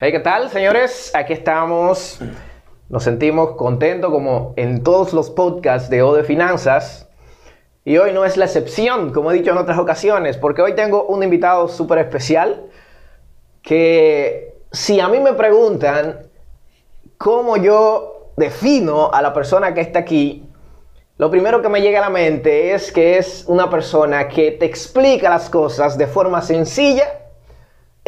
Hey, ¿qué tal, señores? Aquí estamos. Nos sentimos contentos como en todos los podcasts de O de Finanzas. Y hoy no es la excepción, como he dicho en otras ocasiones, porque hoy tengo un invitado súper especial que si a mí me preguntan cómo yo defino a la persona que está aquí, lo primero que me llega a la mente es que es una persona que te explica las cosas de forma sencilla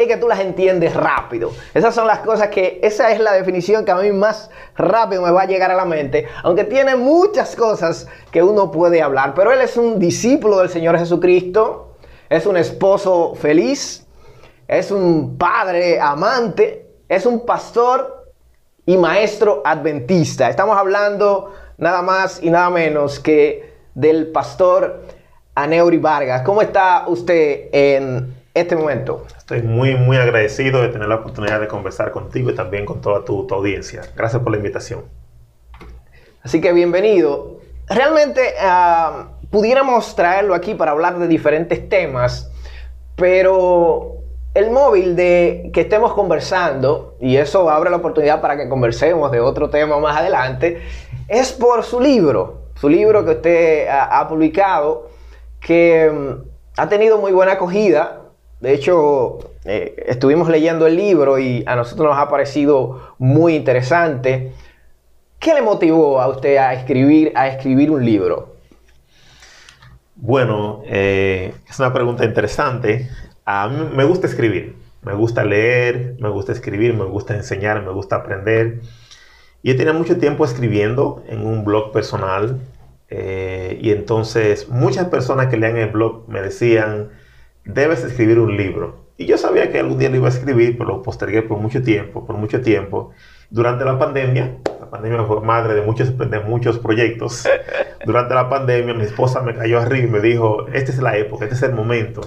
que tú las entiendes rápido. Esas son las cosas que, esa es la definición que a mí más rápido me va a llegar a la mente, aunque tiene muchas cosas que uno puede hablar, pero él es un discípulo del Señor Jesucristo, es un esposo feliz, es un padre amante, es un pastor y maestro adventista. Estamos hablando nada más y nada menos que del pastor Aneuri Vargas. ¿Cómo está usted en este momento? Estoy muy, muy agradecido de tener la oportunidad de conversar contigo y también con toda tu, tu audiencia. Gracias por la invitación. Así que bienvenido. Realmente uh, pudiéramos traerlo aquí para hablar de diferentes temas, pero el móvil de que estemos conversando, y eso abre la oportunidad para que conversemos de otro tema más adelante, es por su libro, su libro que usted ha, ha publicado, que um, ha tenido muy buena acogida, de hecho, eh, estuvimos leyendo el libro y a nosotros nos ha parecido muy interesante. ¿Qué le motivó a usted a escribir, a escribir un libro? Bueno, eh, es una pregunta interesante. A mí me gusta escribir, me gusta leer, me gusta escribir, me gusta enseñar, me gusta aprender. Y he tenido mucho tiempo escribiendo en un blog personal. Eh, y entonces muchas personas que lean el blog me decían, debes escribir un libro. Y yo sabía que algún día lo iba a escribir, pero lo postergué por mucho tiempo, por mucho tiempo. Durante la pandemia, la pandemia fue madre de muchos, de muchos proyectos. Durante la pandemia, mi esposa me cayó arriba y me dijo, esta es la época, este es el momento.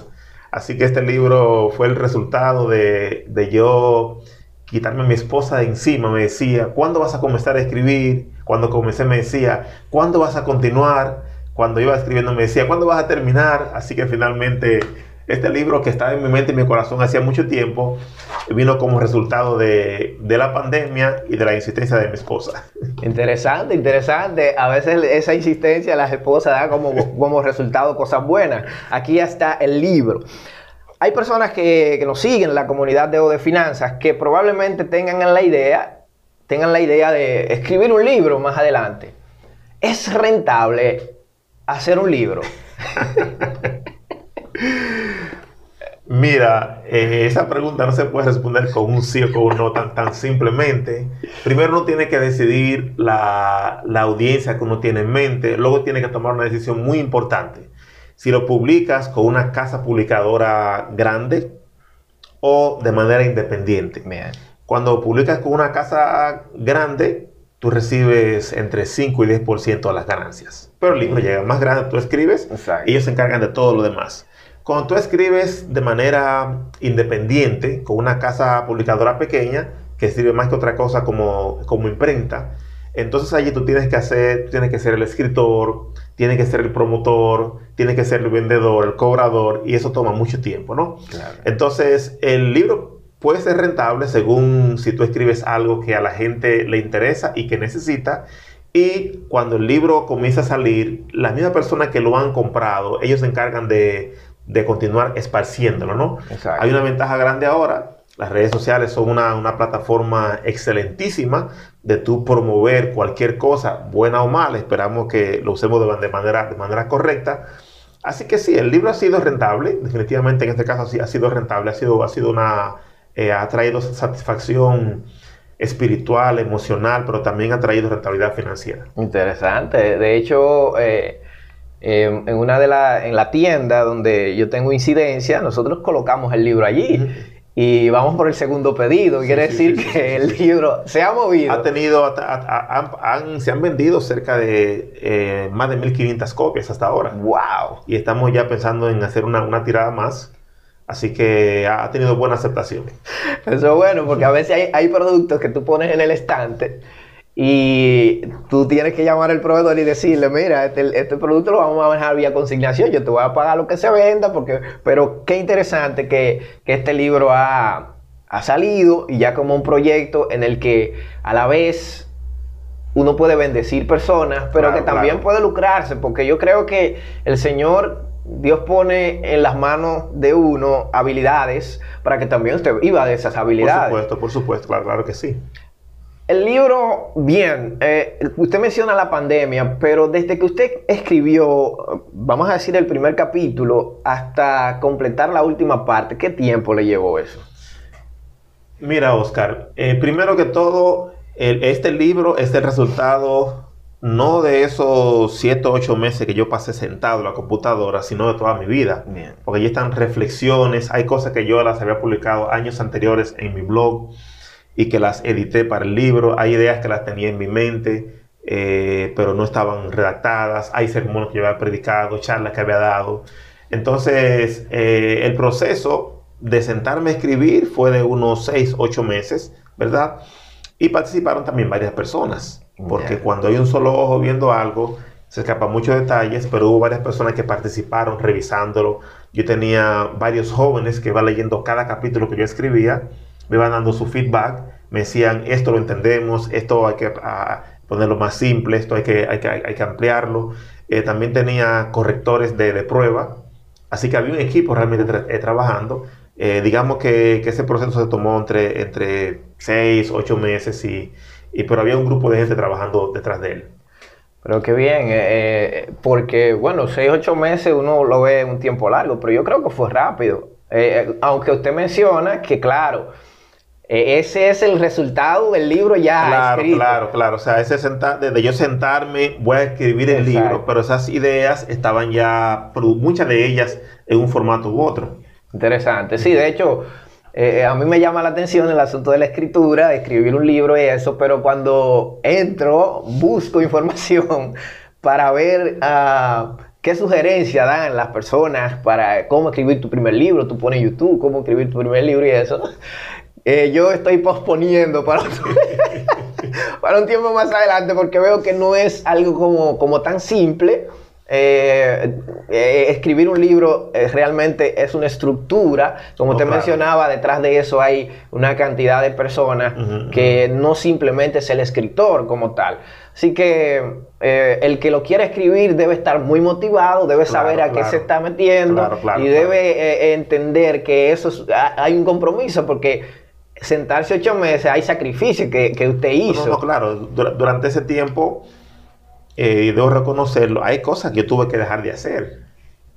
Así que este libro fue el resultado de, de yo quitarme a mi esposa de encima. Me decía, ¿cuándo vas a comenzar a escribir? Cuando comencé me decía, ¿cuándo vas a continuar? Cuando iba escribiendo me decía, ¿cuándo vas a terminar? Así que finalmente este libro que estaba en mi mente y mi corazón hacía mucho tiempo vino como resultado de, de, la pandemia y de la insistencia de mi esposa. Interesante, interesante. A veces esa insistencia de las esposas da como, como resultado cosas buenas. Aquí ya está el libro. Hay personas que, que nos siguen en la comunidad de O de Finanzas que probablemente tengan la idea, tengan la idea de escribir un libro más adelante. ¿Es rentable hacer un libro? Mira, eh, esa pregunta no se puede responder con un sí o con un no tan, tan simplemente. Primero uno tiene que decidir la, la, audiencia que uno tiene en mente, luego tiene que tomar una decisión muy importante. Si lo publicas con una casa publicadora grande o de manera independiente. Bien. Cuando publicas con una casa grande, tú recibes entre 5 y 10% de las ganancias. Pero el libro llega más grande, tú escribes Exacto. y ellos se encargan de todo lo demás. Cuando tú escribes de manera independiente, con una casa publicadora pequeña, que sirve más que otra cosa como, como imprenta, entonces allí tú tienes que hacer, tienes que ser el escritor, tienes que ser el promotor, tienes que ser el vendedor, el cobrador, y eso toma mucho tiempo, ¿no? Claro. Entonces, el libro puede ser rentable según si tú escribes algo que a la gente le interesa y que necesita, y cuando el libro comienza a salir, las mismas personas que lo han comprado, ellos se encargan de, de continuar esparciéndolo, ¿no? Exacto. Hay una ventaja grande ahora. Las redes sociales son una, una, plataforma excelentísima de tú promover cualquier cosa, buena o mala. Esperamos que lo usemos de, de, manera, de manera correcta. Así que sí, el libro ha sido rentable. Definitivamente en este caso sí ha sido rentable. Ha sido, ha sido una... Eh, ha traído satisfacción espiritual, emocional, pero también ha traído rentabilidad financiera. Interesante. De hecho... Eh... Eh, en una de la, en la tienda donde yo tengo incidencia, nosotros colocamos el libro allí. Uh -huh. Y vamos por el segundo pedido. Sí, Quiere sí, decir sí, que el libro se ha movido. Ha tenido, ha, ha, han, se han vendido cerca de eh, más de 1500 copias hasta ahora. ¡Wow! Y estamos ya pensando en hacer una, una tirada más. Así que ha tenido buena aceptación. Eso es bueno, porque a veces hay, hay productos que tú pones en el estante y tú tienes que llamar al proveedor y decirle, mira, este, este, producto lo vamos a manejar vía consignación, yo te voy a pagar lo que se venda, porque, pero qué interesante que, que este libro ha, ha, salido y ya como un proyecto en el que a la vez uno puede bendecir personas, pero Claro, que también claro. puede lucrarse, porque yo creo que el Señor, Dios pone en las manos de uno habilidades para que también usted viva de esas Por habilidades. supuesto, por supuesto, claro, claro que sí. El libro, bien, eh, usted menciona la pandemia, pero desde que usted escribió, vamos a decir, el primer capítulo hasta completar la última parte, ¿qué tiempo le llevó eso? Mira, Oscar, eh, primero que todo, el- este libro es el resultado no de esos 7 o 8 meses que yo pasé sentado en la computadora, sino de toda mi vida. Bien. Porque allí están reflexiones, hay cosas que yo las había publicado años anteriores en mi blog y que las edité para el libro, hay ideas que las tenía en mi mente, eh, pero no estaban redactadas, hay sermones que yo había predicado, charlas que había dado. Entonces, eh, el proceso de sentarme a escribir fue de unos 6, 8 meses, ¿verdad? Y participaron también varias personas, porque Ya. cuando hay un solo ojo viendo algo, se escapan muchos detalles, pero hubo varias personas que participaron revisándolo. Yo tenía varios jóvenes que iban leyendo cada capítulo que yo escribía, me iban dando su feedback, me decían, esto lo entendemos, esto hay que ah, ponerlo más simple, esto hay que, hay que, ampliarlo. Eh, también tenía correctores de, de prueba, así que había un equipo realmente eh, trabajando. Eh, digamos que, ese proceso se tomó entre, entre 6, 8 meses, y, y, pero había un grupo de gente trabajando detrás de él. Pero qué bien, porque bueno, 6, 8 meses uno lo ve un tiempo largo, pero yo creo que fue rápido. Aunque usted menciona que claro, ese es el resultado del libro ya Claro, escrito. claro, claro. O sea, ese sentar, desde yo sentarme, voy a escribir el Exacto. libro, pero esas ideas estaban ya, muchas de ellas en un formato u otro. Interesante. Sí, de hecho, eh, a mí me llama la atención el asunto de la escritura, de escribir un libro y eso, pero cuando entro, busco información para ver ah, qué sugerencia dan las personas para cómo escribir tu primer libro. Tú pones YouTube, cómo escribir tu primer libro y eso. Eh, yo estoy posponiendo para, para un tiempo más adelante porque veo que no es algo como, como tan simple. Eh, eh, escribir un libro eh, realmente es una estructura, como te claro. mencionaba, detrás de eso hay una cantidad de personas que no simplemente es el escritor como tal. Así que el que lo quiera escribir debe estar muy motivado, debe Claro, saber a qué se está metiendo Claro, claro, y debe entender que eso es- ha- hay un compromiso porque sentarse ocho meses hay sacrificio que, que usted hizo. No, no, claro. Dur- durante ese tiempo, eh, debo reconocerlo, hay cosas que yo tuve que dejar de hacer.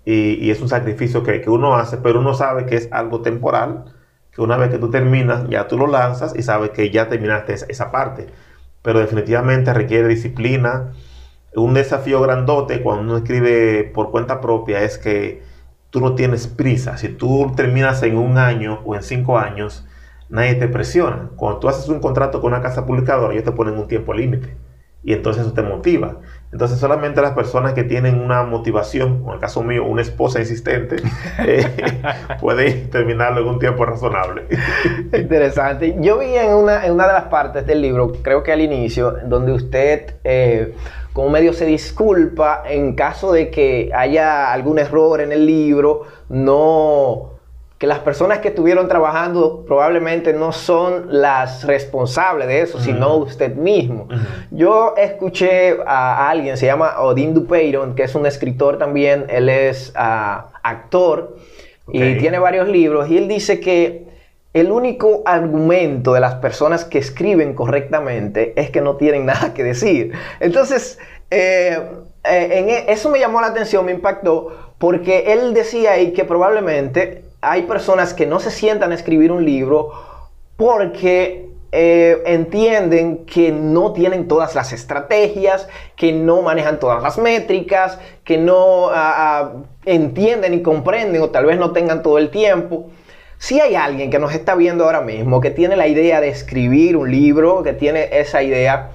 Y, y es un sacrificio que, que uno hace, pero uno sabe que es algo temporal, que una vez que tú terminas, ya tú lo lanzas y sabes que ya terminaste esa, esa parte. Pero definitivamente requiere disciplina. Un desafío grandote cuando uno escribe por cuenta propia es que tú no tienes prisa. Si tú terminas en un año o en cinco años, nadie te presiona. Cuando tú haces un contrato con una casa publicadora, ellos te ponen un tiempo límite. Y entonces eso te motiva. Entonces solamente las personas que tienen una motivación, en el caso mío, una esposa insistente, eh, pueden terminarlo en un tiempo razonable. Interesante. Yo vi en una, en una de las partes del libro, creo que al inicio, donde usted eh, como medio se disculpa en caso de que haya algún error en el libro, no que las personas que estuvieron trabajando probablemente no son las responsables de eso, sino usted mismo. Yo escuché a alguien, se llama Odin Dupeyron, que es un escritor también, él es ah, actor y tiene varios libros, y él dice que el único argumento de las personas que escriben correctamente es que no tienen nada que decir. Entonces, eh, eh, en e- eso me llamó la atención, me impactó, porque él decía ahí que probablemente hay personas que no se sientan a escribir un libro porque eh, entienden que no tienen todas las estrategias, que no manejan todas las métricas, que no ah, ah, entienden y comprenden o tal vez no tengan todo el tiempo. Si hay alguien que nos está viendo ahora mismo, que tiene la idea de escribir un libro, que tiene esa idea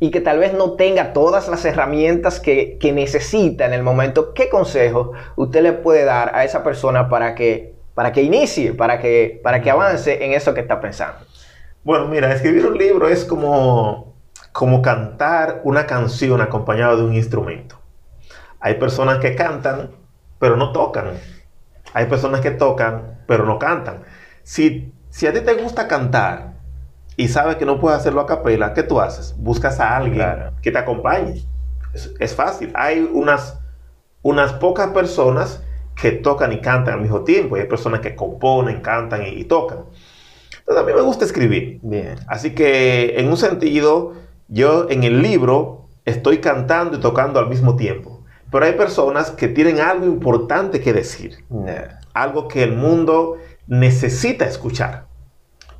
y que tal vez no tenga todas las herramientas que, que necesita en el momento, ¿qué consejo usted le puede dar a esa persona para que, para que inicie, para que, para que avance en eso que está pensando? Bueno, mira, escribir un libro es como, como cantar una canción acompañado de un instrumento. Hay personas que cantan, pero no tocan. Hay personas que tocan, pero no cantan. Si, Si a ti te gusta cantar y sabes que no puedes hacerlo a capela, ¿qué tú haces? Buscas a alguien Claro. que te acompañe. Es, es fácil. Hay unas, unas pocas personas que tocan y cantan al mismo tiempo. Y hay personas que componen, cantan y, y tocan. Entonces, a mí me gusta escribir. Bien. Así que, en un sentido, yo en el libro estoy cantando y tocando al mismo tiempo. Pero hay personas que tienen algo importante que decir algo que el mundo necesita escuchar.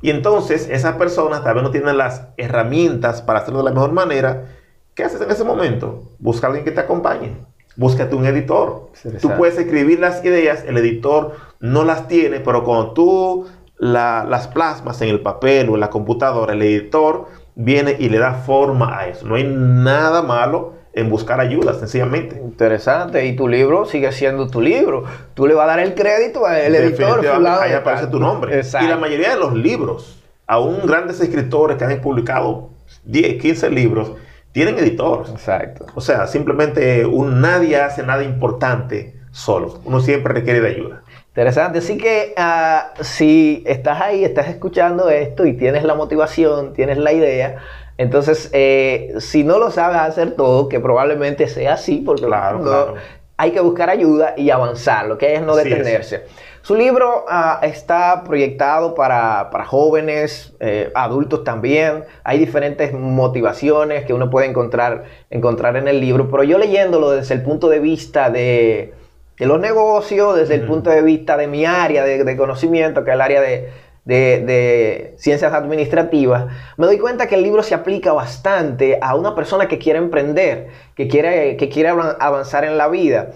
Y entonces esas personas tal vez no tienen las herramientas para hacerlo de la mejor manera. ¿Qué haces en ese momento? Busca a alguien que te acompañe. Búscate un editor. Tú puedes escribir las ideas, el editor no las tiene, pero cuando tú la- las plasmas en el papel o en la computadora, el editor viene y le da forma a eso. No hay nada malo en buscar ayuda, sencillamente. Interesante. Y tu libro sigue siendo tu libro. Tú le vas a dar el crédito al editor. Fulano ahí aparece tu nombre. Exacto. Y la mayoría de los libros, aún grandes escritores que han publicado 10, 15 libros, tienen editores. Exacto. O sea, simplemente un, nadie hace nada importante solo. Uno siempre requiere de ayuda. Interesante. Así que ah, si estás ahí, estás escuchando esto y tienes la motivación, tienes la idea, entonces eh, si no lo sabes hacer todo, que probablemente sea así, porque Claro, no- claro. hay que buscar ayuda y avanzar, lo que es no es. Su libro ah, está proyectado para, para jóvenes, eh, adultos también. Hay diferentes motivaciones que uno puede encontrar, encontrar en el libro, pero yo leyéndolo desde el punto de vista de, de los negocios, desde el punto de vista de mi área de, de conocimiento, que es el área de, de- de ciencias administrativas, me doy cuenta que el libro se aplica bastante a una persona que quiere emprender, que quiere, que quiere avan- avanzar en la vida.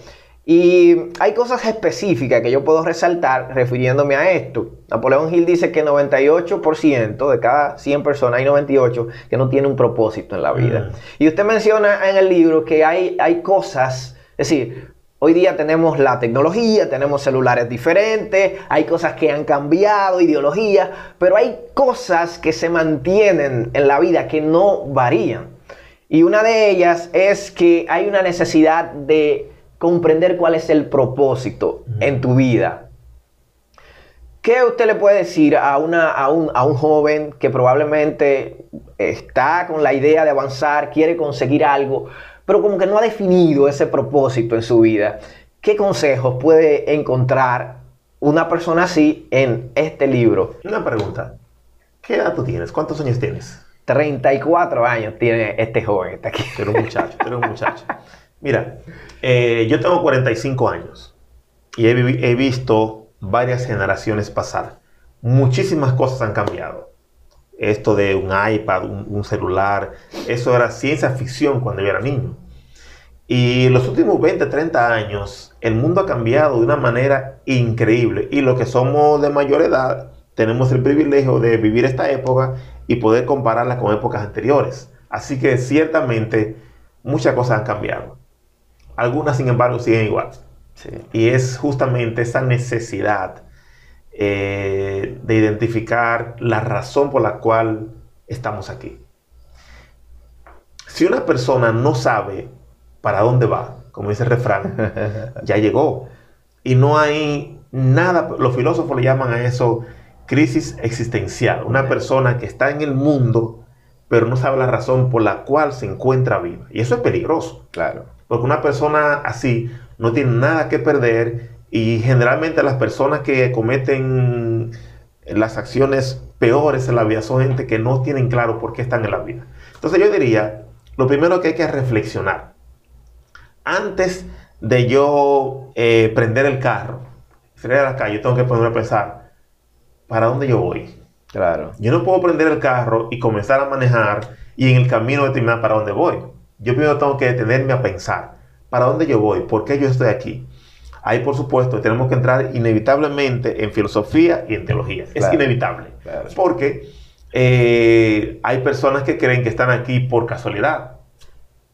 Y hay cosas específicas que yo puedo resaltar refiriéndome a esto. Napoleón Hill dice que 98% de cada 100 personas hay 98 que no tienen un propósito en la vida. Mm. Y usted menciona en el libro que hay, hay cosas, es decir, hoy día tenemos la tecnología, tenemos celulares diferentes, hay cosas que han cambiado, ideologías, pero hay cosas que se mantienen en la vida que no varían. Y una de ellas es que hay una necesidad de comprender cuál es el propósito en tu vida. ¿Qué usted le puede decir a, una, a, un, a un joven que probablemente está con la idea de avanzar, quiere conseguir algo, pero como que no ha definido ese propósito en su vida? ¿Qué consejos puede encontrar una persona así en este libro? Una pregunta. ¿Qué edad tú tienes? ¿Cuántos años tienes? 34 años tiene este joven que está aquí. Eres un muchacho, eres un muchacho. Mira, eh, yo tengo 45 años y he, he visto varias generaciones pasar. Muchísimas cosas han cambiado. Esto de un iPad, un, un celular, eso era ciencia ficción cuando yo era niño. Y los últimos 20, 30 años, el mundo ha cambiado de una manera increíble. Y los que somos de mayor edad, tenemos el privilegio de vivir esta época y poder compararla con épocas anteriores. Así que ciertamente muchas cosas han cambiado. Algunas, sin embargo, siguen igual. Sí. Y es justamente esa necesidad eh, de identificar la razón por la cual estamos aquí. Si una persona no sabe para dónde va, como dice el refrán, ya llegó. Y no hay nada, los filósofos le llaman a eso crisis existencial. Una persona que está en el mundo, pero no sabe la razón por la cual se encuentra viva. Y eso es peligroso. Claro. Porque una persona así no tiene nada que perder y generalmente las personas que cometen las acciones peores en la vida son gente que no tienen claro por qué están en la vida. Entonces yo diría, lo primero que hay que reflexionar. Antes de yo eh, prender el carro, salir a la calle, yo tengo que ponerme a pensar, ¿para dónde yo voy? Claro. Yo no puedo prender el carro y comenzar a manejar y en el camino determinar para dónde voy. Yo primero tengo que detenerme a pensar, ¿para dónde yo voy? ¿Por qué yo estoy aquí? Ahí, por supuesto, tenemos que entrar inevitablemente en filosofía y en teología. Es inevitable. claro. Porque eh, hay personas que creen que están aquí por casualidad.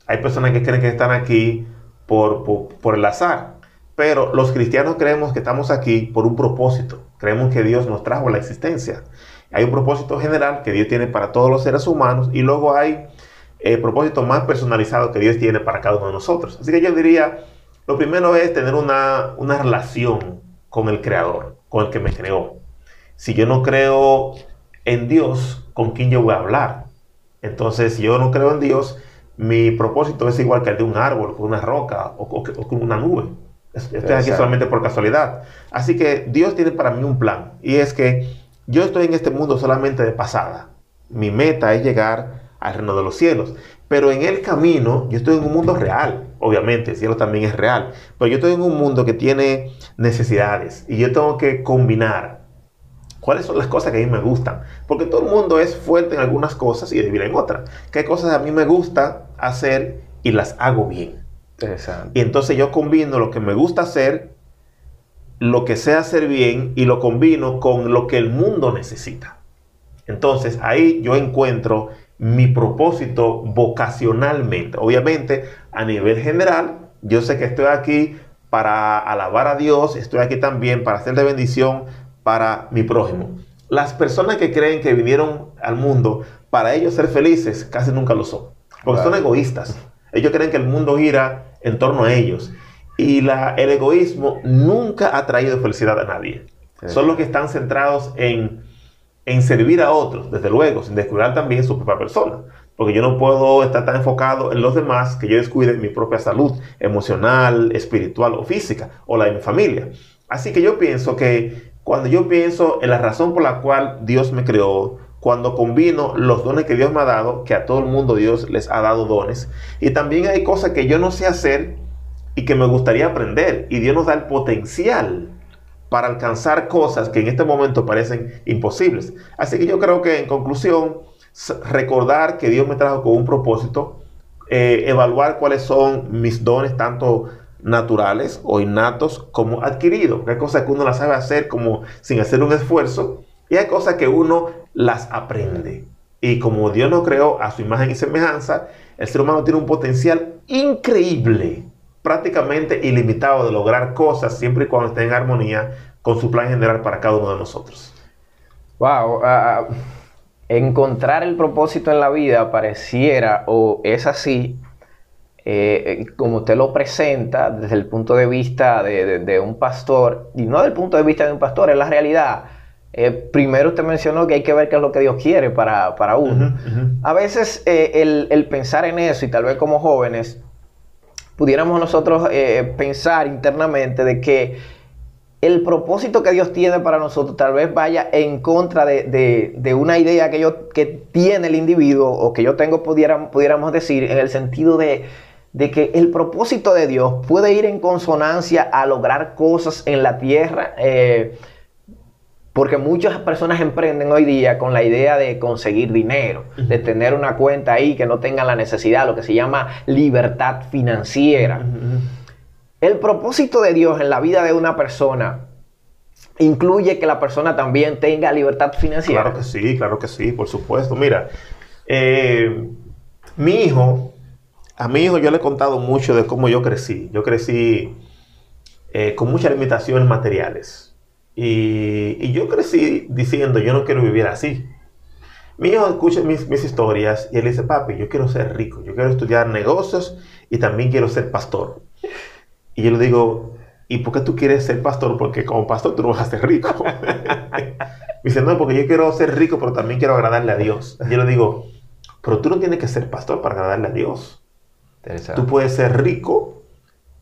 Hay personas que creen que están aquí por, por, por el azar. Pero los cristianos creemos que estamos aquí por un propósito. Creemos que Dios nos trajo a la existencia. Hay un propósito general que Dios tiene para todos los seres humanos y luego hay eh, propósitos más personalizados que Dios tiene para cada uno de nosotros. Así que yo diría, lo primero es tener una, una relación con el Creador, con el que me creó. si yo no creo en Dios, ¿con quién yo voy a hablar? Entonces, si yo no creo en Dios, mi propósito es igual que el de un árbol, con una roca o, con una nube. Estoy aquí solamente por casualidad. Así que Dios tiene para mí un plan y es que yo estoy en este mundo solamente de pasada. Mi meta es llegar al reino de los cielos. Pero en el camino, yo estoy en un mundo real. Obviamente, el cielo también es real. Pero yo estoy en un mundo que tiene necesidades y yo tengo que combinar cuáles son las cosas que a mí me gustan. Porque todo el mundo es fuerte en algunas cosas y débil en otras. ¿Qué cosas a mí me gusta hacer y las hago bien? Y entonces yo combino lo que me gusta hacer, lo que sé hacer bien y lo combino con lo que el mundo necesita. Entonces ahí yo encuentro mi propósito vocacionalmente. Obviamente, a nivel general, yo sé que estoy aquí para alabar a Dios, estoy aquí también para hacer de bendición para mi prójimo. Las personas que creen que vinieron al mundo para ellos ser felices, casi nunca lo son, porque son egoístas. Ellos creen que el mundo gira en torno a ellos. Y la, el egoísmo nunca ha traído felicidad a nadie. Son los que están centrados en en servir a otros, desde luego, sin descuidar también su propia persona. Porque yo no puedo estar tan enfocado en los demás que yo descuide mi propia salud emocional, espiritual o física, o la de mi familia. Así que yo pienso que cuando yo pienso en la razón por la cual Dios me creó, cuando combino los dones que Dios me ha dado, que a todo el mundo Dios les ha dado dones, y también hay cosas que yo no sé hacer y que me gustaría aprender, y Dios nos da el potencial para alcanzar cosas que en este momento parecen imposibles. Así que yo creo que en conclusión, recordar que Dios me trajo con un propósito, eh, evaluar cuáles son mis dones, tanto naturales o innatos como adquiridos. Hay cosas que uno las sabe hacer como sin hacer un esfuerzo y hay cosas que uno las aprende. Y como Dios nos creó a su imagen y semejanza, el ser humano tiene un potencial increíble prácticamente ilimitado de lograr cosas siempre y cuando esté en armonía con su plan general para cada uno de nosotros. Wow, ah, ah, encontrar el propósito en la vida pareciera o es así, eh, como usted lo presenta desde el punto de vista de, un pastor, y no del punto de vista de un pastor, es la realidad. Eh, primero usted mencionó que hay que ver qué es lo que Dios quiere para, uno. A veces eh, el, el, pensar en eso, y tal vez como jóvenes, pudiéramos nosotros eh, pensar internamente de que el propósito que Dios tiene para nosotros tal vez vaya en contra de, una idea que, yo, que tiene el individuo o que yo tengo, pudiéramos, pudiéramos decir, en el sentido de, que el propósito de Dios puede ir en consonancia a lograr cosas en la tierra. Eh, porque muchas personas emprenden hoy día con la idea de conseguir dinero, de tener una cuenta ahí que no tenga la necesidad, lo que se llama libertad financiera. El propósito de Dios en la vida de una persona incluye que la persona también tenga libertad financiera. Claro que sí, claro que sí, por supuesto. Mira, eh, mi hijo, a mi hijo yo le he contado mucho de cómo yo crecí. Yo crecí eh, con muchas limitaciones materiales y, yo crecí diciendo, yo no quiero vivir así. Mi hijo escucha mis, historias y él dice, papi, yo quiero ser rico, yo quiero estudiar negocios y también quiero ser pastor. Y yo le digo, ¿y por qué tú quieres ser pastor? Porque como pastor tú no vas a ser rico. Me dice, no, porque yo quiero ser rico, pero también quiero agradarle a Dios. Y yo le digo, pero tú no tienes que ser pastor para agradarle a Dios. Tú puedes ser rico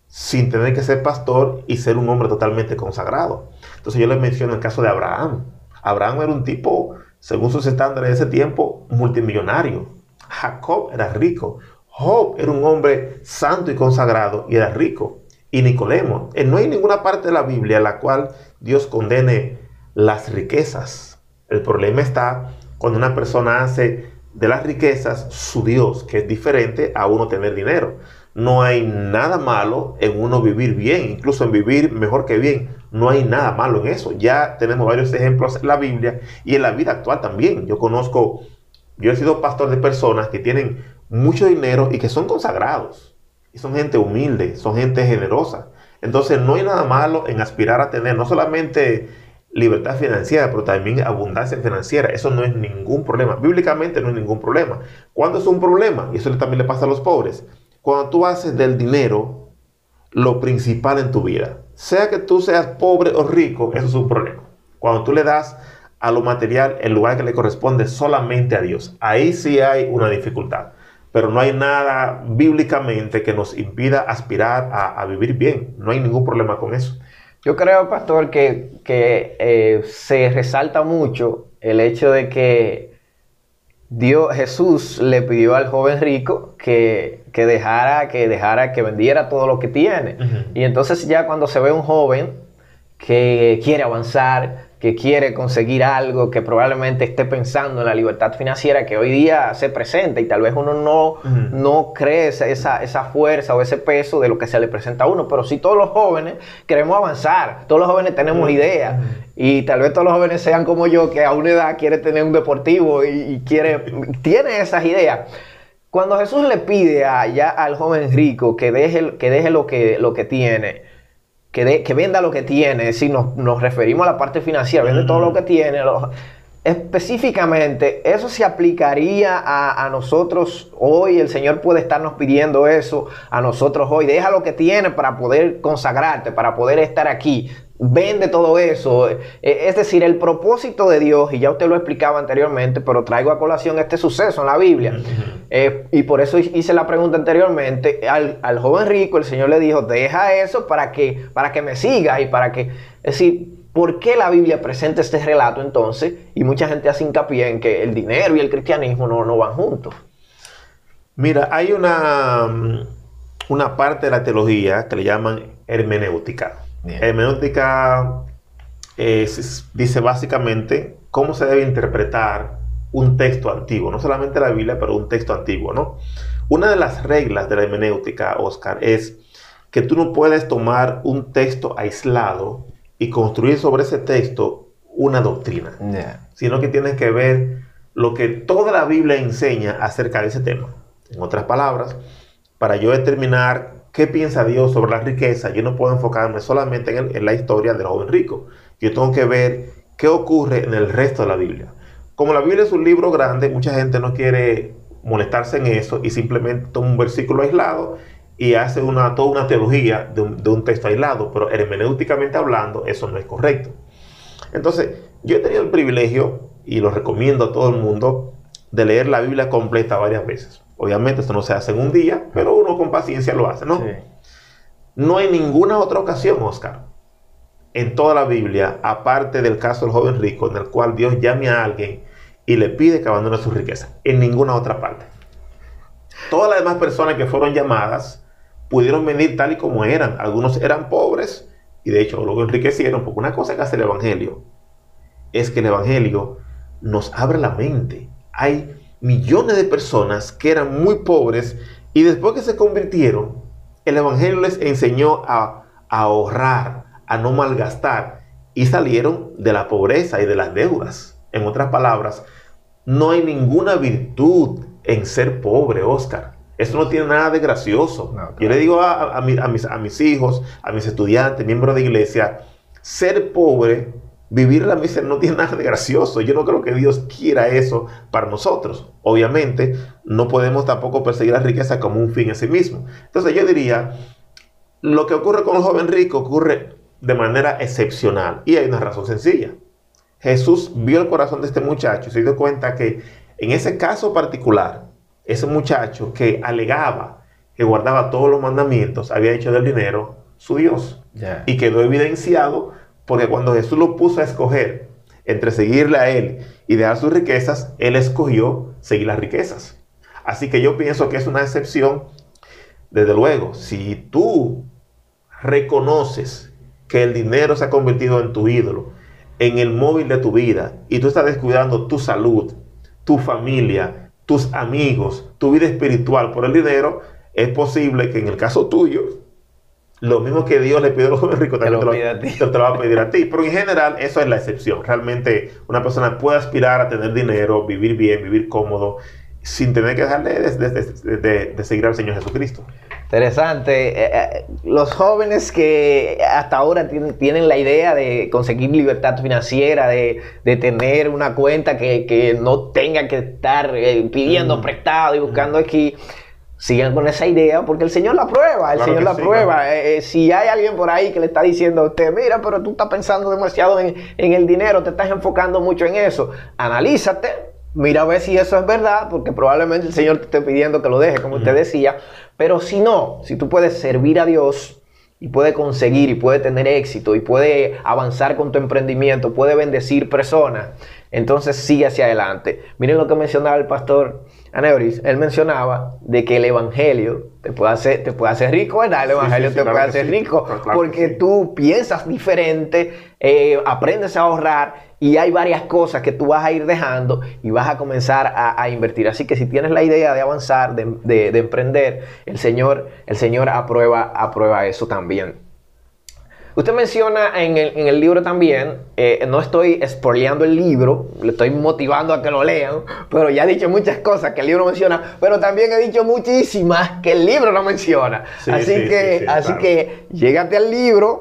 sin tener que ser pastor y ser un hombre totalmente consagrado. Entonces yo les menciono el caso de Abraham. Abraham era un tipo, según sus estándares de ese tiempo, multimillonario. Jacob era rico. Job era un hombre santo y consagrado y era rico. Y Nicodemo. Eh, no hay ninguna parte de la Biblia en la cual Dios condene las riquezas. El problema está cuando una persona hace de las riquezas su Dios, que es diferente a uno tener dinero no hay nada malo en uno vivir bien, incluso en vivir mejor que bien. No hay nada malo en eso. Ya tenemos varios ejemplos en la Biblia y en la vida actual también. Yo conozco, yo he sido pastor de personas que tienen mucho dinero y que son consagrados. Y son gente humilde, son gente generosa. Entonces no hay nada malo en aspirar a tener no solamente libertad financiera, pero también abundancia financiera. Eso no es ningún problema. Bíblicamente no es ningún problema. ¿Cuándo es un problema? Y eso también le pasa a los pobres cuando tú haces del dinero lo principal en tu vida. Sea que tú seas pobre o rico, eso es un problema. Cuando tú le das a lo material el lugar que le corresponde solamente a Dios. Ahí sí hay una dificultad, pero no hay nada bíblicamente que nos impida aspirar a, vivir bien. No hay ningún problema con eso. Yo creo, pastor, que, eh, se resalta mucho el hecho de que Dios, Jesús le pidió al joven rico que, dejara, que dejara, que vendiera todo lo que tiene. Y entonces ya cuando se ve un joven que quiere avanzar, que quiere conseguir algo, que probablemente esté pensando en la libertad financiera que hoy día se presenta y tal vez uno no, no cree esa, esa, fuerza o ese peso de lo que se le presenta a uno, pero si todos los jóvenes queremos avanzar, todos los jóvenes tenemos ideas y tal vez todos los jóvenes sean como yo, que a una edad quiere tener un deportivo y, quiere, tiene esas ideas. Cuando Jesús le pide a, ya al joven rico que deje, que deje lo, que, lo que tiene, que, venda lo que tiene, si nos, nos, referimos a la parte financiera, vende todo lo que tiene. específicamente, eso se aplicaría a, a, nosotros hoy. El Señor puede estarnos pidiendo eso a nosotros hoy. Deja lo que tiene para poder consagrarte, para poder estar aquí vende todo eso. E, es decir, el propósito de Dios, y ya usted lo explicaba anteriormente, pero traigo a colación este suceso en la Biblia. Eh, y por eso hice la pregunta anteriormente. Al, joven rico, el Señor le dijo, deja eso para que, para que me sigas y para que... Es decir, ¿por qué la Biblia presenta este relato entonces? Y mucha gente hace hincapié en que el dinero y el cristianismo no, no van juntos. Mira, hay una, una parte de la teología que le llaman hermenéutica Hermenéutica dice básicamente cómo se debe interpretar un texto antiguo, no solamente la Biblia, pero un texto antiguo, ¿no? Una de las reglas de la hermenéutica, Oscar, es que tú no puedes tomar un texto aislado y construir sobre ese texto una doctrina, sino que tienes que ver lo que toda la Biblia enseña acerca de ese tema. En otras palabras, para yo determinar qué piensa Dios sobre la riqueza, yo no puedo enfocarme solamente en, la historia del joven rico. Yo tengo que ver qué ocurre en el resto de la Biblia. Como la Biblia es un libro grande, mucha gente no quiere molestarse en eso y simplemente toma un versículo aislado y hace una, toda una teología de un, texto aislado, pero hermenéuticamente hablando, eso no es correcto. Entonces, yo he tenido el privilegio, y lo recomiendo a todo el mundo, de leer la Biblia completa varias veces. Obviamente esto no se hace en un día, pero uno con paciencia lo hace, ¿no? No hay ninguna otra ocasión, Oscar, en toda la Biblia, aparte del caso del joven rico, en el cual Dios llame a alguien y le pide que abandone su riqueza. En ninguna otra parte. Todas las demás personas que fueron llamadas pudieron venir tal y como eran. Algunos eran pobres y de hecho luego enriquecieron, porque una cosa que hace el Evangelio es que el Evangelio nos abre la mente. Hay millones de personas que eran muy pobres y después que se convirtieron, el Evangelio les enseñó a, ahorrar, a no malgastar y salieron de la pobreza y de las deudas. En otras palabras, no hay ninguna virtud en ser pobre, Oscar. Eso no tiene nada de gracioso. Yo le digo a, mis, a mis hijos, a mis estudiantes, miembros de iglesia, ser pobre Vivir la miseria no tiene nada de gracioso. Yo no creo que Dios quiera eso para nosotros. Obviamente, no podemos tampoco perseguir la riqueza como un fin en sí mismo. Entonces yo diría, lo que ocurre con el joven rico ocurre de manera excepcional. Y hay una razón sencilla. Jesús vio el corazón de este muchacho y se dio cuenta que en ese caso particular, ese muchacho que alegaba que guardaba todos los mandamientos, había hecho del dinero su Dios. Y quedó evidenciado porque cuando Jesús lo puso a escoger entre seguirle a Él y dejar sus riquezas, Él escogió seguir las riquezas. Así que yo pienso que es una excepción. Desde luego, si tú reconoces que el dinero se ha convertido en tu ídolo, en el móvil de tu vida, y tú estás descuidando tu salud, tu familia, tus amigos, tu vida espiritual por el dinero, es posible que en el caso tuyo lo mismo que Dios le pidió a los jóvenes ricos, también te lo, te, lo, va a pedir a ti. Pero en general, eso es la excepción. Realmente, una persona puede aspirar a tener dinero, vivir bien, vivir cómodo, sin tener que dejarle de, seguir al Señor Jesucristo. Interesante. Eh, eh, los jóvenes que hasta ahora tienen, la idea de conseguir libertad financiera, de, tener una cuenta que, no tenga que estar eh, pidiendo mm. prestado y buscando aquí sigan con esa idea porque el Señor la prueba, el Claro Señor la sí, prueba. Eh, eh, si hay alguien por ahí que le está diciendo a usted, mira, pero tú estás pensando demasiado en, en el dinero, te estás enfocando mucho en eso, analízate, mira a ver si eso es verdad, porque probablemente el Señor te esté pidiendo que lo deje, como usted decía, pero si no, si tú puedes servir a Dios, y puede conseguir y puede tener éxito y puede avanzar con tu emprendimiento, puede bendecir personas, entonces sigue hacia adelante. Miren lo que mencionaba el pastor Aneuris, él mencionaba de que el evangelio te puede hacer, te puede hacer rico, ¿verdad? El evangelio sí, sí, te claro puede hacer rico Claro porque tú piensas diferente, eh, aprendes a ahorrar y hay varias cosas que tú vas a ir dejando y vas a comenzar a, a invertir. Así que si tienes la idea de avanzar, de, de- de emprender, el Señor, el Señor aprueba, aprueba eso también. Usted menciona en el, en el libro también, eh, no estoy spoileando el libro, le estoy motivando a que lo lean, pero ya he dicho muchas cosas que el libro menciona, pero también he dicho muchísimas que el libro no menciona. Sí, así sí, que, sí, sí, así claro. que llégate al libro,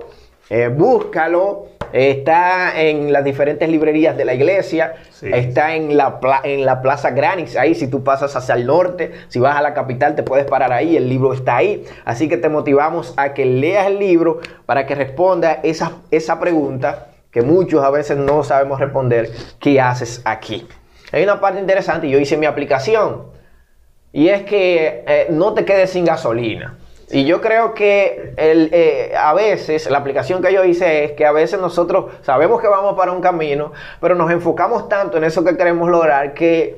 eh, búscalo, está en las diferentes librerías de la iglesia, Sí. está en la, pla- en la Plaza Granix, ahí si tú pasas hacia el norte, si vas a la capital te puedes parar ahí, el libro está ahí, así que te motivamos a que leas el libro para que responda esa, esa pregunta que muchos a veces no sabemos responder, ¿qué haces aquí? Hay una parte interesante, yo hice mi aplicación, y es que eh, no te quedes sin gasolina. Y yo creo que el, eh, a veces, la aplicación que yo hice es que a veces nosotros sabemos que vamos para un camino, pero nos enfocamos tanto en eso que queremos lograr que,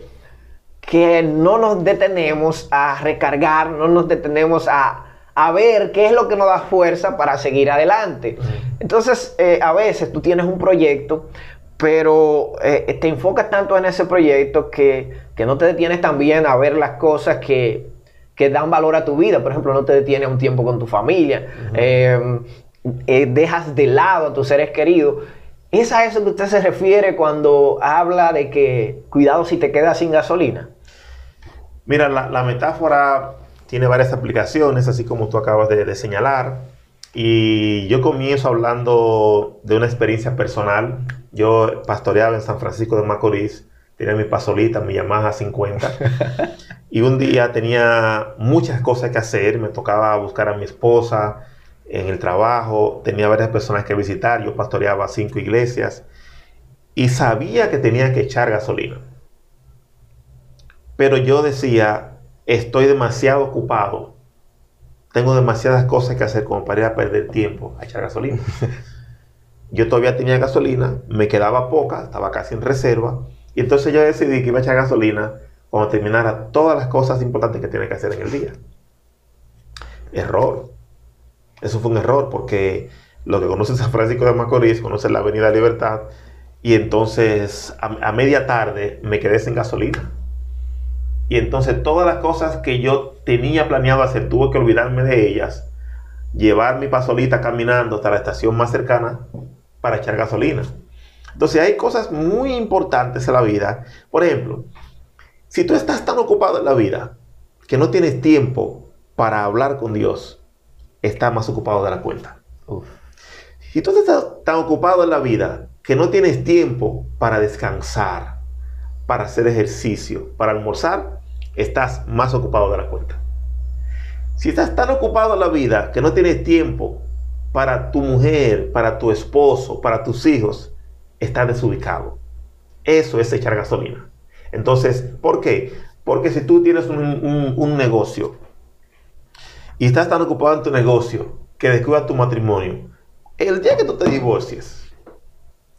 que no nos detenemos a recargar, no nos detenemos a, a ver qué es lo que nos da fuerza para seguir adelante. Entonces, eh, a veces tú tienes un proyecto, pero eh, te enfocas tanto en ese proyecto que, que no te detienes también a ver las cosas que, que dan valor a tu vida. Por ejemplo, no te detienes un tiempo con tu familia, eh, eh, dejas de lado a tus seres queridos. ¿Es a eso que usted se refiere cuando habla de que cuidado si te quedas sin gasolina? Mira, la, la metáfora tiene varias aplicaciones, así como tú acabas de, de señalar. Y yo comienzo hablando de una experiencia personal. Yo pastoreaba en San Francisco de Macorís, tenía mi pasolita, mi Yamaha 50. y un día tenía muchas cosas que hacer, me tocaba buscar a mi esposa en el trabajo, tenía varias personas que visitar, yo pastoreaba cinco iglesias y sabía que tenía que echar gasolina. Pero yo decía, estoy demasiado ocupado. Tengo demasiadas cosas que hacer como para ir a perder tiempo a echar gasolina. yo todavía tenía gasolina, me quedaba poca, estaba casi en reserva. Y entonces yo decidí que iba a echar gasolina cuando terminara todas las cosas importantes que tiene que hacer en el día. Error. Eso fue un error porque lo que conoce San Francisco de Macorís, conoce la Avenida Libertad, y entonces a, a media tarde me quedé sin gasolina. Y entonces todas las cosas que yo tenía planeado hacer, tuve que olvidarme de ellas, llevar mi pasolita caminando hasta la estación más cercana para echar gasolina. Entonces hay cosas muy importantes en la vida. Por ejemplo, si tú estás tan ocupado en la vida que no tienes tiempo para hablar con Dios, estás más ocupado de la cuenta. Uf. Si tú estás tan ocupado en la vida que no tienes tiempo para descansar, para hacer ejercicio, para almorzar, estás más ocupado de la cuenta. Si estás tan ocupado en la vida que no tienes tiempo para tu mujer, para tu esposo, para tus hijos, estás desubicado. Eso es echar gasolina. Entonces, ¿por qué? Porque si tú tienes un, un- un negocio y estás tan ocupado en tu negocio que descuidas tu matrimonio, el día que tú te divorcies,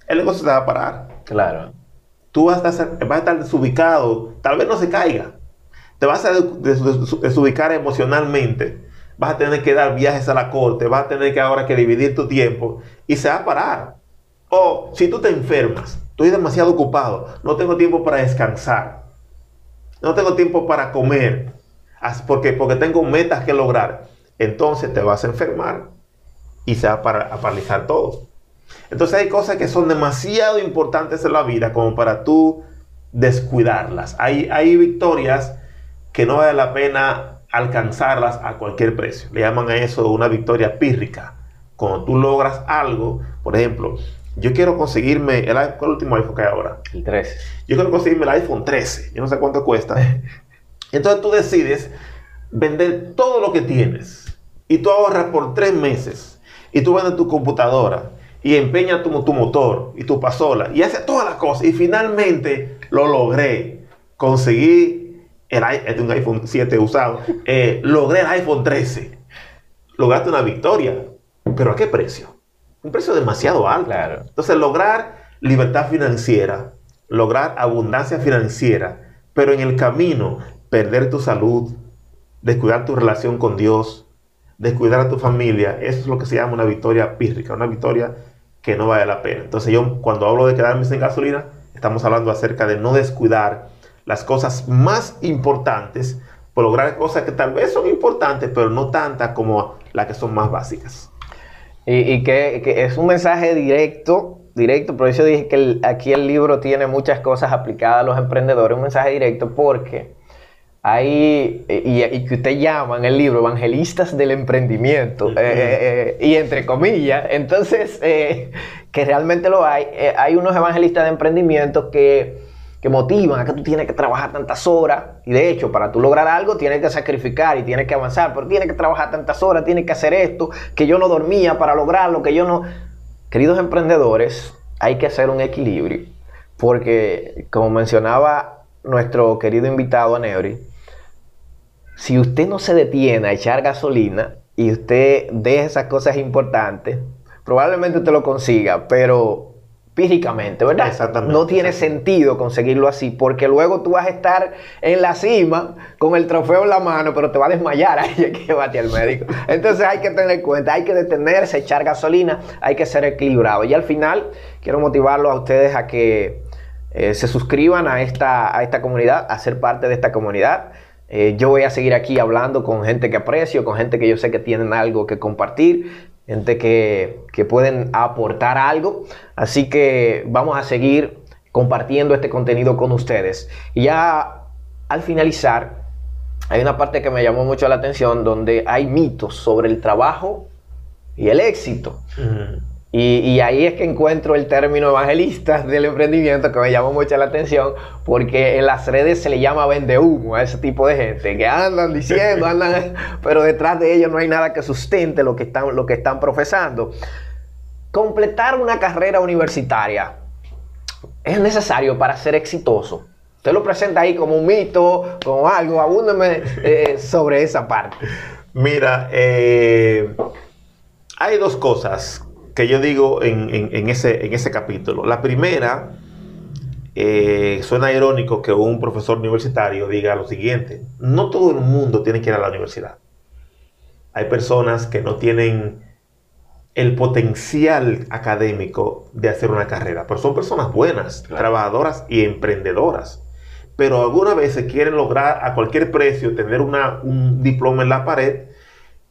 el negocio te va a parar Claro. tú vas a, estar, vas a estar desubicado, tal vez no se caiga, te vas a des- des- desubicar emocionalmente, vas a tener que dar viajes a la corte, vas a tener que ahora que dividir tu tiempo y se va a parar. O si tú te enfermas, estoy demasiado ocupado, no tengo tiempo para descansar, no tengo tiempo para comer, porque, porque tengo metas que lograr, entonces te vas a enfermar y se va a paralizar todo. Entonces hay cosas que son demasiado importantes en la vida como para tú descuidarlas. Hay, hay victorias que no vale la pena alcanzarlas a cualquier precio. Le llaman a eso una victoria pírrica. Cuando tú logras algo, por ejemplo, yo quiero conseguirme el, ¿cuál es el último iPhone que hay ahora? El 13. Yo quiero conseguirme el iPhone 13. Yo no sé cuánto cuesta. Entonces tú decides, vender todo lo que tienes y tú ahorras por tres meses y tú vendes tu computadora y empeñas tu, tu motor y tu pasola y haces todas las cosas y finalmente lo logré. Conseguí el, este un iPhone 7 usado, eh, logré el iPhone 13. Lograste una victoria, pero ¿a qué precio? Un precio demasiado alto. Entonces, lograr libertad financiera, lograr abundancia financiera, pero en el camino perder tu salud, descuidar tu relación con Dios, descuidar a tu familia, eso es lo que se llama una victoria pírrica, una victoria que no vale la pena. Entonces yo cuando hablo de quedarme sin gasolina, estamos hablando acerca de no descuidar las cosas más importantes por lograr cosas que tal vez son importantes, pero no tantas como las que son más básicas. Y, que, es un mensaje directo, directo, por eso dije que aquí el libro tiene muchas cosas aplicadas a los emprendedores, un mensaje directo porque hay, y, que usted llama en el libro, evangelistas del emprendimiento, eh, eh, y entre comillas, entonces, eh, que realmente lo hay, hay unos evangelistas de emprendimiento que, que motivan a que tú tienes que trabajar tantas horas, y de hecho, para tú lograr algo, tienes que sacrificar y tienes que avanzar, pero tienes que trabajar tantas horas, tienes que hacer esto, que yo no dormía para lograrlo, que yo no... Queridos emprendedores, hay que hacer un equilibrio, porque como mencionaba nuestro querido invitado a Neuri, si usted no se detiene a echar gasolina y usted deja esas cosas importantes, probablemente usted lo consiga, pero físicamente, ¿verdad? Exactamente. No tiene sentido conseguirlo así, porque luego tú vas a estar en la cima con el trofeo en la mano, pero te va a desmayar ahí que llevarte al médico. Entonces hay que tener en cuenta, hay que detenerse, echar gasolina, hay que ser equilibrado. Y al final, quiero motivarlos a ustedes a que eh, se suscriban a esta, a esta comunidad, a ser parte de esta comunidad. Eh, yo voy a seguir aquí hablando con gente que aprecio, con gente que yo sé que tienen algo que compartir, gente que, pueden aportar algo. Así que vamos a seguir compartiendo este contenido con ustedes. Y ya al finalizar, hay una parte que me llamó mucho la atención donde hay mitos sobre el trabajo y el éxito. Y, ahí es que encuentro el término evangelista del emprendimiento que me llamó mucho la atención, porque en las redes se le llama vende humo a ese tipo de gente que andan diciendo, andan, pero detrás de ellos no hay nada que sustente lo que están, lo que están profesando. Completar una carrera universitaria es necesario para ser exitoso. Usted lo presenta ahí como un mito, como algo, abúndeme eh, sobre esa parte. Mira, eh, hay dos cosas que yo digo en, ese, en ese capítulo. La primera, eh, suena irónico que un profesor universitario diga lo siguiente, no todo el mundo tiene que ir a la universidad. Hay personas que no tienen el potencial académico de hacer una carrera, pero son personas buenas, trabajadoras y emprendedoras. Pero algunas veces quieren lograr a cualquier precio tener una, un diploma en la pared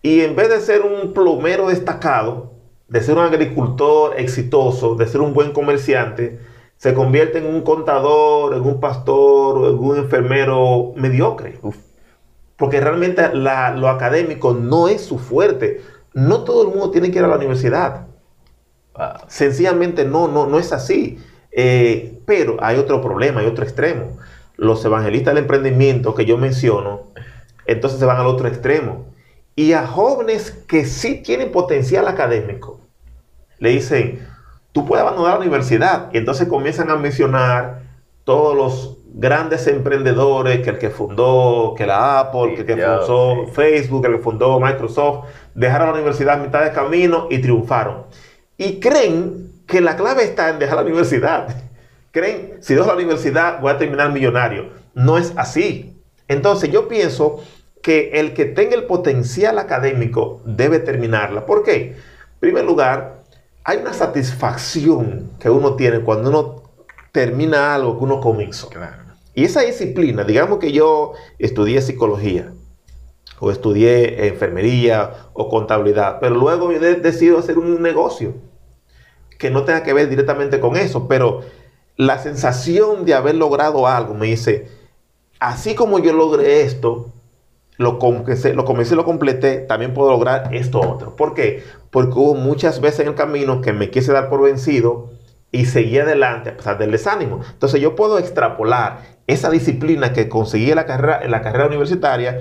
y en vez de ser un plomero destacado, de ser un agricultor exitoso, de ser un buen comerciante, se convierte en un contador, en un pastor en un enfermero mediocre. Porque realmente lo académico no es su fuerte. No todo el mundo tiene que ir a la universidad. Sencillamente no, no, no es así. Eh, pero hay otro problema, hay otro extremo. Los evangelistas del emprendimiento que yo menciono, entonces se van al otro extremo y a jóvenes que sí tienen potencial académico, le dicen, tú puedes abandonar la universidad. Y entonces comienzan a mencionar todos los grandes emprendedores, que el que fundó, que la Apple, que el que fundó Facebook, el que fundó Microsoft, dejaron la universidad a mitad de camino y triunfaron. Y creen que la clave está en dejar la universidad. Creen, si dejo la universidad voy a terminar millonario. No es así. Entonces yo pienso que el que tenga el potencial académico debe terminarla. ¿Por qué? En primer lugar, hay una satisfacción que uno tiene cuando uno termina algo que uno comenzó. Y esa disciplina, digamos que yo estudié psicología, o estudié enfermería o contabilidad, pero luego he decidido hacer un negocio que no tenga que ver directamente con eso, pero la sensación de haber logrado algo me dice, así como yo logré esto, lo comencé, lo comencé, lo completé, también puedo lograr esto otro. ¿Por qué? Porque hubo muchas veces en el camino que me quise dar por vencido y seguí adelante a pesar del desánimo. Entonces yo puedo extrapolar esa disciplina que conseguí en la carrera, en la carrera universitaria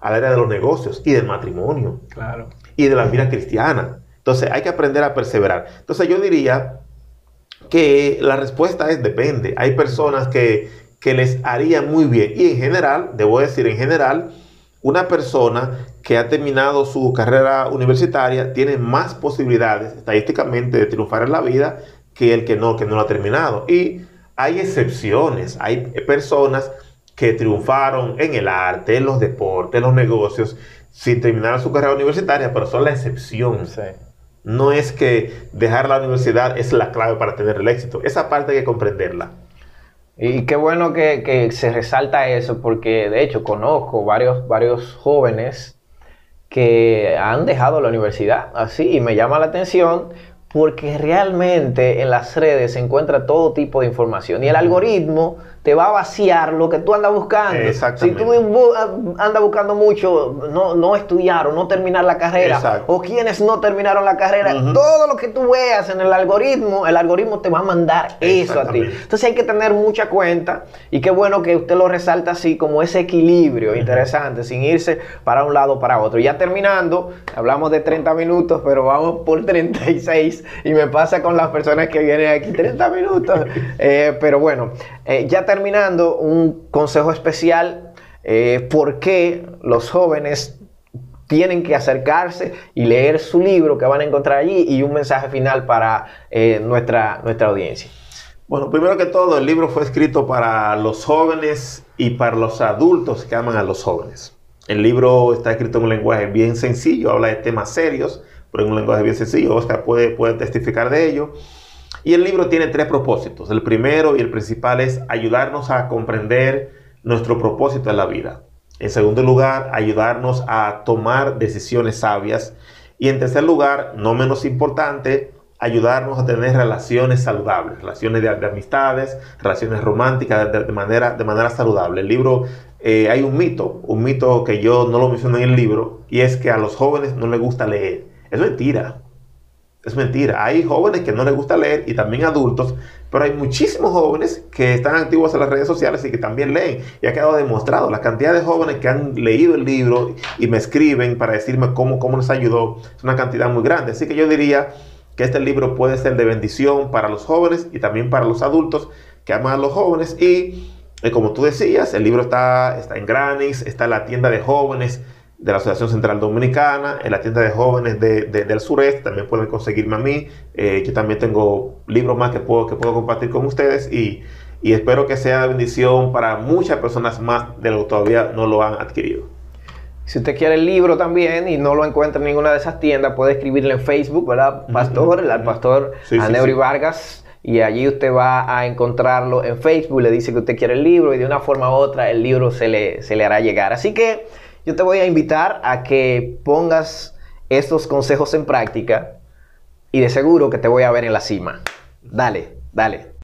al área de los negocios y del matrimonio. Claro. Y de la vida cristiana. Entonces hay que aprender a perseverar. Entonces yo diría que la respuesta es depende. Hay personas que, que les haría muy bien. Y en general, debo decir, en general, una persona que ha terminado su carrera universitaria tiene más posibilidades estadísticamente de triunfar en la vida que el que no, que no lo ha terminado. Y hay excepciones, hay personas que triunfaron en el arte, en los deportes, en los negocios, sin terminar su carrera universitaria, pero son la excepción. No es que dejar la universidad es la clave para tener el éxito. Esa parte hay que comprenderla. Y qué bueno que, se resalta eso, porque de hecho conozco varios, varios jóvenes que han dejado la universidad así y me llama la atención porque realmente en las redes se encuentra todo tipo de información y el algoritmo te va a vaciar lo que tú andas buscando. Si tú andas buscando mucho no, no estudiar o no terminar la carrera, o quienes no terminaron la carrera, todo lo que tú veas en el algoritmo, el algoritmo te va a mandar eso a ti. Entonces hay que tener mucha cuenta y qué bueno que usted lo resalta así como ese equilibrio interesante, sin irse para un lado o para otro. Ya terminando, hablamos de 30 minutos, pero vamos por 36 y me pasa con las personas que vienen aquí 30 minutos. Eh, pero bueno, eh, ya terminando, un consejo especial, eh, ¿por qué los jóvenes tienen que acercarse y leer su libro que van a encontrar allí y un mensaje final para eh, nuestra, nuestra audiencia? Bueno, primero que todo, el libro fue escrito para los jóvenes y para los adultos que aman a los jóvenes. El libro está escrito en un lenguaje bien sencillo, habla de temas serios, pero en un lenguaje bien sencillo. Oscar puede, puede testificar de ello. Y el libro tiene tres propósitos. El primero y el principal es ayudarnos a comprender nuestro propósito en la vida. En segundo lugar, ayudarnos a tomar decisiones sabias. Y en tercer lugar, no menos importante, ayudarnos a tener relaciones saludables, relaciones de, amistades, relaciones románticas de, manera, de manera saludable. El libro, eh, hay un mito, un mito que yo no lo mencioné en el libro, y es que a los jóvenes no les gusta leer. Es mentira. Es mentira. Hay jóvenes que no les gusta leer y también adultos, pero hay muchísimos jóvenes que están activos en las redes sociales y que también leen. Y ha quedado demostrado la cantidad de jóvenes que han leído el libro y me escriben para decirme cómo, cómo les ayudó. Es una cantidad muy grande. Así que yo diría que este libro puede ser de bendición para los jóvenes y también para los adultos que aman a los jóvenes. Y eh, como tú decías, el libro está, está en Granis, está en la tienda de jóvenes de la Asociación Central Dominicana, en la tienda de jóvenes del sureste, también pueden conseguirme a mí. Eh, yo también tengo libros más que puedo, que puedo compartir con ustedes y, espero que sea bendición para muchas personas más de lo que todavía no lo han adquirido. Si usted quiere el libro también y no lo encuentra en ninguna de esas tiendas, puede escribirle en Facebook, ¿verdad? Pastor, el pastor sí, Vargas, y allí usted va a encontrarlo en Facebook, le dice que usted quiere el libro y de una forma u otra el libro se le, se le hará llegar. Así que yo te voy a invitar a que pongas estos consejos en práctica y de seguro que te voy a ver en la cima. Dale, dale.